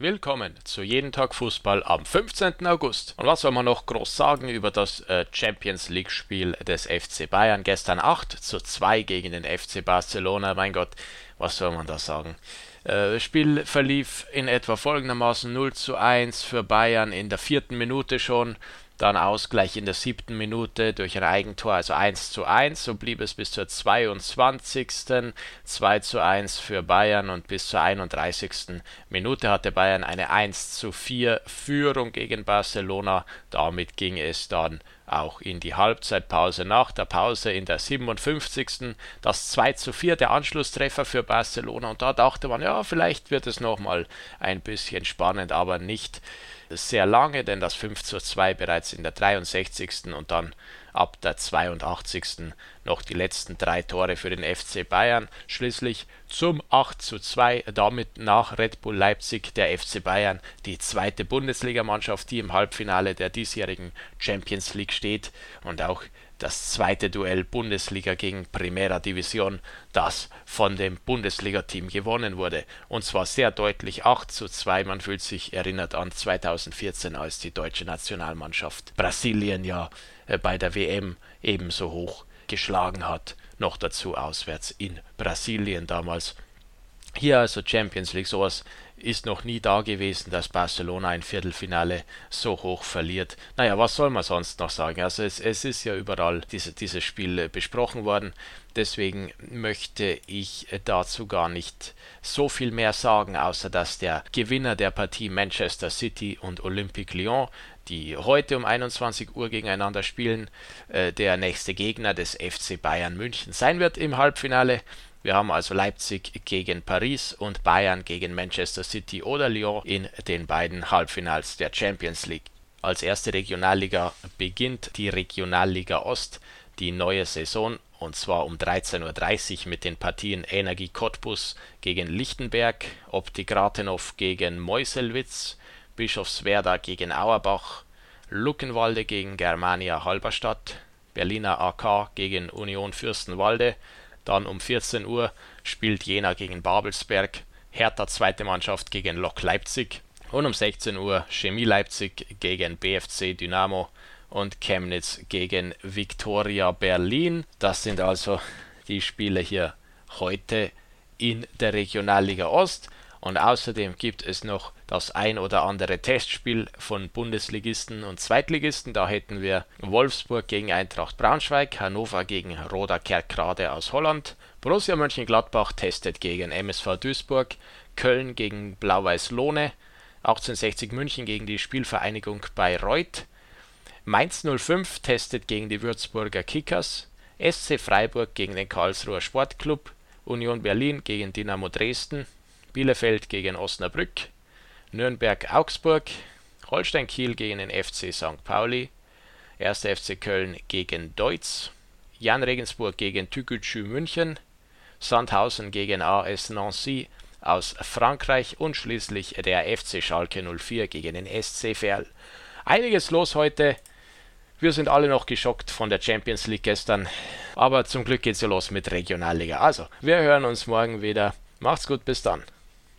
Willkommen zu Jeden Tag Fußball am 15. August. Und was soll man noch groß sagen über das äh, Champions League Spiel des FC Bayern? Gestern 8 zu 2 gegen den FC Barcelona. Mein Gott, was soll man da sagen? Äh, das Spiel verlief in etwa folgendermaßen 0 zu 1 für Bayern in der vierten Minute schon. Dann Ausgleich in der siebten Minute durch ein Eigentor, also 1 zu 1. So blieb es bis zur 22. 2 zu 1 für Bayern und bis zur 31. Minute hatte Bayern eine 1 zu 4 Führung gegen Barcelona. Damit ging es dann auch in die Halbzeitpause. Nach der Pause in der 57. das 2 zu 4, der Anschlusstreffer für Barcelona. Und da dachte man, ja, vielleicht wird es nochmal ein bisschen spannend, aber nicht sehr lange, denn das 5 zu 2 bereits in der 63. und dann ab der 82. noch die letzten drei Tore für den FC Bayern. Schließlich zum 8 zu 2, damit nach Red Bull Leipzig der FC Bayern die zweite Bundesligamannschaft, die im Halbfinale der diesjährigen Champions League steht und auch das zweite Duell Bundesliga gegen Primera Division, das von dem Bundesliga-Team gewonnen wurde. Und zwar sehr deutlich 8 zu 2. Man fühlt sich erinnert an 2014, als die deutsche Nationalmannschaft Brasilien ja äh, bei der WM ebenso hoch geschlagen hat. Noch dazu auswärts in Brasilien damals. Hier also Champions League, sowas ist noch nie da gewesen, dass Barcelona ein Viertelfinale so hoch verliert. Naja, was soll man sonst noch sagen? Also es, es ist ja überall diese, dieses Spiel äh, besprochen worden. Deswegen möchte ich dazu gar nicht so viel mehr sagen, außer dass der Gewinner der Partie Manchester City und Olympique Lyon, die heute um 21 Uhr gegeneinander spielen, äh, der nächste Gegner des FC Bayern München sein wird im Halbfinale. Wir haben also Leipzig gegen Paris und Bayern gegen Manchester City oder Lyon in den beiden Halbfinals der Champions League. Als erste Regionalliga beginnt die Regionalliga Ost die neue Saison und zwar um 13.30 Uhr mit den Partien Energie Cottbus gegen Lichtenberg, Optik Rathenow gegen Meuselwitz, Bischofswerda gegen Auerbach, Luckenwalde gegen Germania Halberstadt, Berliner AK gegen Union Fürstenwalde dann um 14 Uhr spielt Jena gegen Babelsberg, Hertha zweite Mannschaft gegen Lok Leipzig und um 16 Uhr Chemie Leipzig gegen BFC Dynamo und Chemnitz gegen Viktoria Berlin. Das sind also die Spiele hier heute in der Regionalliga Ost. Und außerdem gibt es noch das ein oder andere Testspiel von Bundesligisten und Zweitligisten. Da hätten wir Wolfsburg gegen Eintracht Braunschweig, Hannover gegen Roda Kerkrade aus Holland, Borussia Mönchengladbach testet gegen MSV Duisburg, Köln gegen Blau-Weiß Lohne, 1860 München gegen die Spielvereinigung Bayreuth, Mainz 05 testet gegen die Würzburger Kickers, SC Freiburg gegen den Karlsruher Sportclub, Union Berlin gegen Dynamo Dresden, Bielefeld gegen Osnabrück, Nürnberg-Augsburg, Holstein Kiel gegen den FC St. Pauli, 1. FC Köln gegen Deutz, Jan Regensburg gegen Tükücü München, Sandhausen gegen AS Nancy aus Frankreich und schließlich der FC Schalke 04 gegen den SC Verl. Einiges los heute. Wir sind alle noch geschockt von der Champions League gestern, aber zum Glück geht's ja los mit Regionalliga. Also, wir hören uns morgen wieder. Macht's gut, bis dann.